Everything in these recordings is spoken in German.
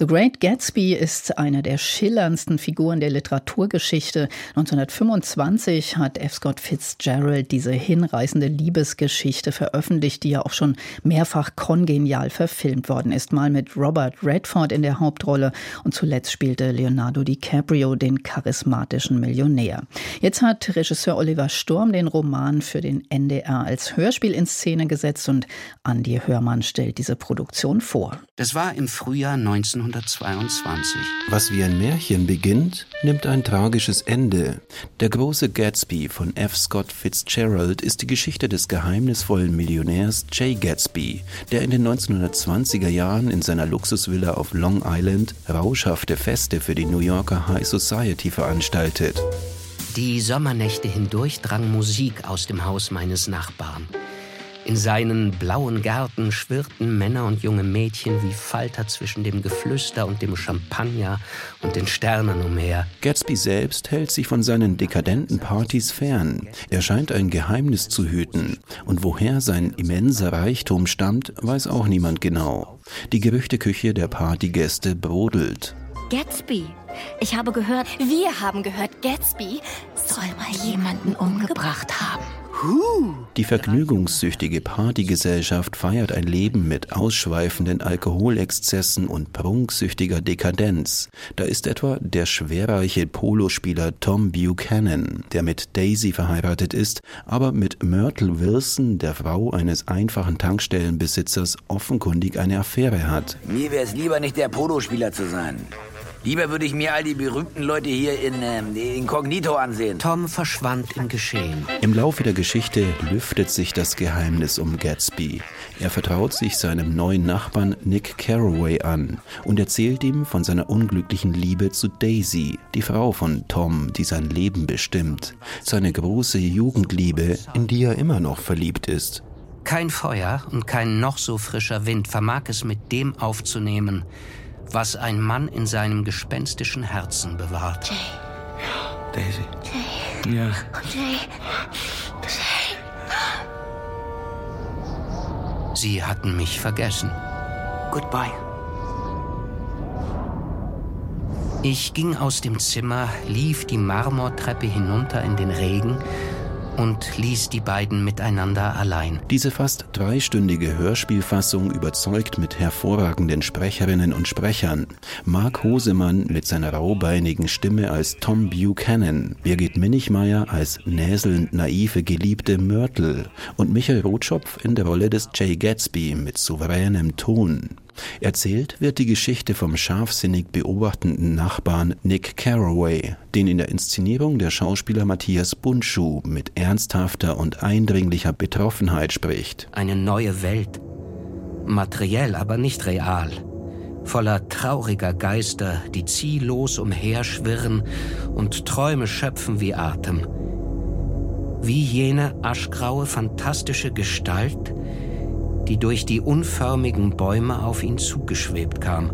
The Great Gatsby ist eine der schillerndsten Figuren der Literaturgeschichte. 1925 hat F. Scott Fitzgerald diese hinreißende Liebesgeschichte veröffentlicht, die ja auch schon mehrfach kongenial verfilmt worden ist. Mal mit Robert Redford in der Hauptrolle und zuletzt spielte Leonardo DiCaprio den charismatischen Millionär. Jetzt hat Regisseur Oliver Sturm den Roman für den NDR als Hörspiel in Szene gesetzt und Andy Hörmann stellt diese Produktion vor. Das war im Frühjahr 19 1922. Was wie ein Märchen beginnt, nimmt ein tragisches Ende. Der große Gatsby von F. Scott Fitzgerald ist die Geschichte des geheimnisvollen Millionärs Jay Gatsby, der in den 1920er Jahren in seiner Luxusvilla auf Long Island rauschhafte Feste für die New Yorker High Society veranstaltet. Die Sommernächte hindurch drang Musik aus dem Haus meines Nachbarn. In seinen blauen Gärten schwirrten Männer und junge Mädchen wie Falter zwischen dem Geflüster und dem Champagner und den Sternen umher. Gatsby selbst hält sich von seinen dekadenten Partys fern. Er scheint ein Geheimnis zu hüten. Und woher sein immenser Reichtum stammt, weiß auch niemand genau. Die Gerüchteküche der Partygäste brodelt. Gatsby. Ich habe gehört, wir haben gehört, Gatsby soll mal jemanden umgebracht haben. Die vergnügungssüchtige Partygesellschaft feiert ein Leben mit ausschweifenden Alkoholexzessen und prunksüchtiger Dekadenz. Da ist etwa der schwerreiche Polospieler Tom Buchanan, der mit Daisy verheiratet ist, aber mit Myrtle Wilson, der Frau eines einfachen Tankstellenbesitzers, offenkundig eine Affäre hat. Mir wäre es lieber nicht der Polospieler zu sein. Lieber würde ich mir all die berühmten Leute hier in ähm, Inkognito ansehen. Tom verschwand im Geschehen. Im Laufe der Geschichte lüftet sich das Geheimnis um Gatsby. Er vertraut sich seinem neuen Nachbarn Nick Carraway an und erzählt ihm von seiner unglücklichen Liebe zu Daisy, die Frau von Tom, die sein Leben bestimmt. Seine große Jugendliebe, in die er immer noch verliebt ist. Kein Feuer und kein noch so frischer Wind vermag es mit dem aufzunehmen, was ein Mann in seinem gespenstischen Herzen bewahrt. Jay. Ja, Daisy. Jay. Ja. Jay. Jay. Sie hatten mich vergessen. Goodbye. Ich ging aus dem Zimmer, lief die Marmortreppe hinunter in den Regen und ließ die beiden miteinander allein. Diese fast dreistündige Hörspielfassung überzeugt mit hervorragenden Sprecherinnen und Sprechern. Mark Hosemann mit seiner raubeinigen Stimme als Tom Buchanan, Birgit Minichmeier als näselnd naive Geliebte Myrtle und Michael Rotschopf in der Rolle des Jay Gatsby mit souveränem Ton. Erzählt wird die Geschichte vom scharfsinnig beobachtenden Nachbarn Nick Carraway, den in der Inszenierung der Schauspieler Matthias Bundschuh mit ernsthafter und eindringlicher Betroffenheit spricht. Eine neue Welt. Materiell, aber nicht real. Voller trauriger Geister, die ziellos umherschwirren und Träume schöpfen wie Atem. Wie jene aschgraue, fantastische Gestalt, die durch die unförmigen Bäume auf ihn zugeschwebt kam.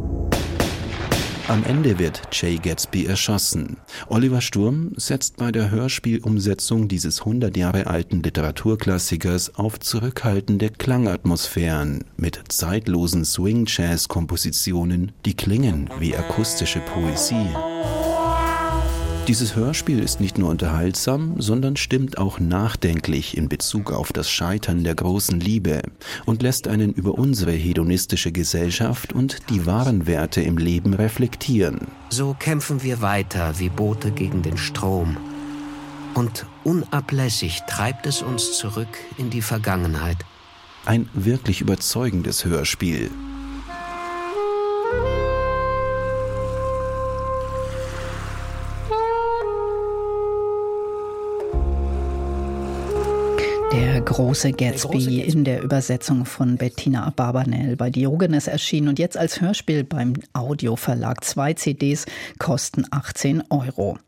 Am Ende wird Jay Gatsby erschossen. Oliver Sturm setzt bei der Hörspielumsetzung dieses 100 Jahre alten Literaturklassikers auf zurückhaltende Klangatmosphären mit zeitlosen Swing-Jazz-Kompositionen, die klingen wie akustische Poesie. Dieses Hörspiel ist nicht nur unterhaltsam, sondern stimmt auch nachdenklich in Bezug auf das Scheitern der großen Liebe und lässt einen über unsere hedonistische Gesellschaft und die wahren Werte im Leben reflektieren. So kämpfen wir weiter wie Boote gegen den Strom. Und unablässig treibt es uns zurück in die Vergangenheit. Ein wirklich überzeugendes Hörspiel, Der große Gatsby in der Übersetzung von Bettina Barbanel bei Diogenes erschienen und jetzt als Hörspiel beim Audioverlag. Zwei CDs kosten 18 Euro.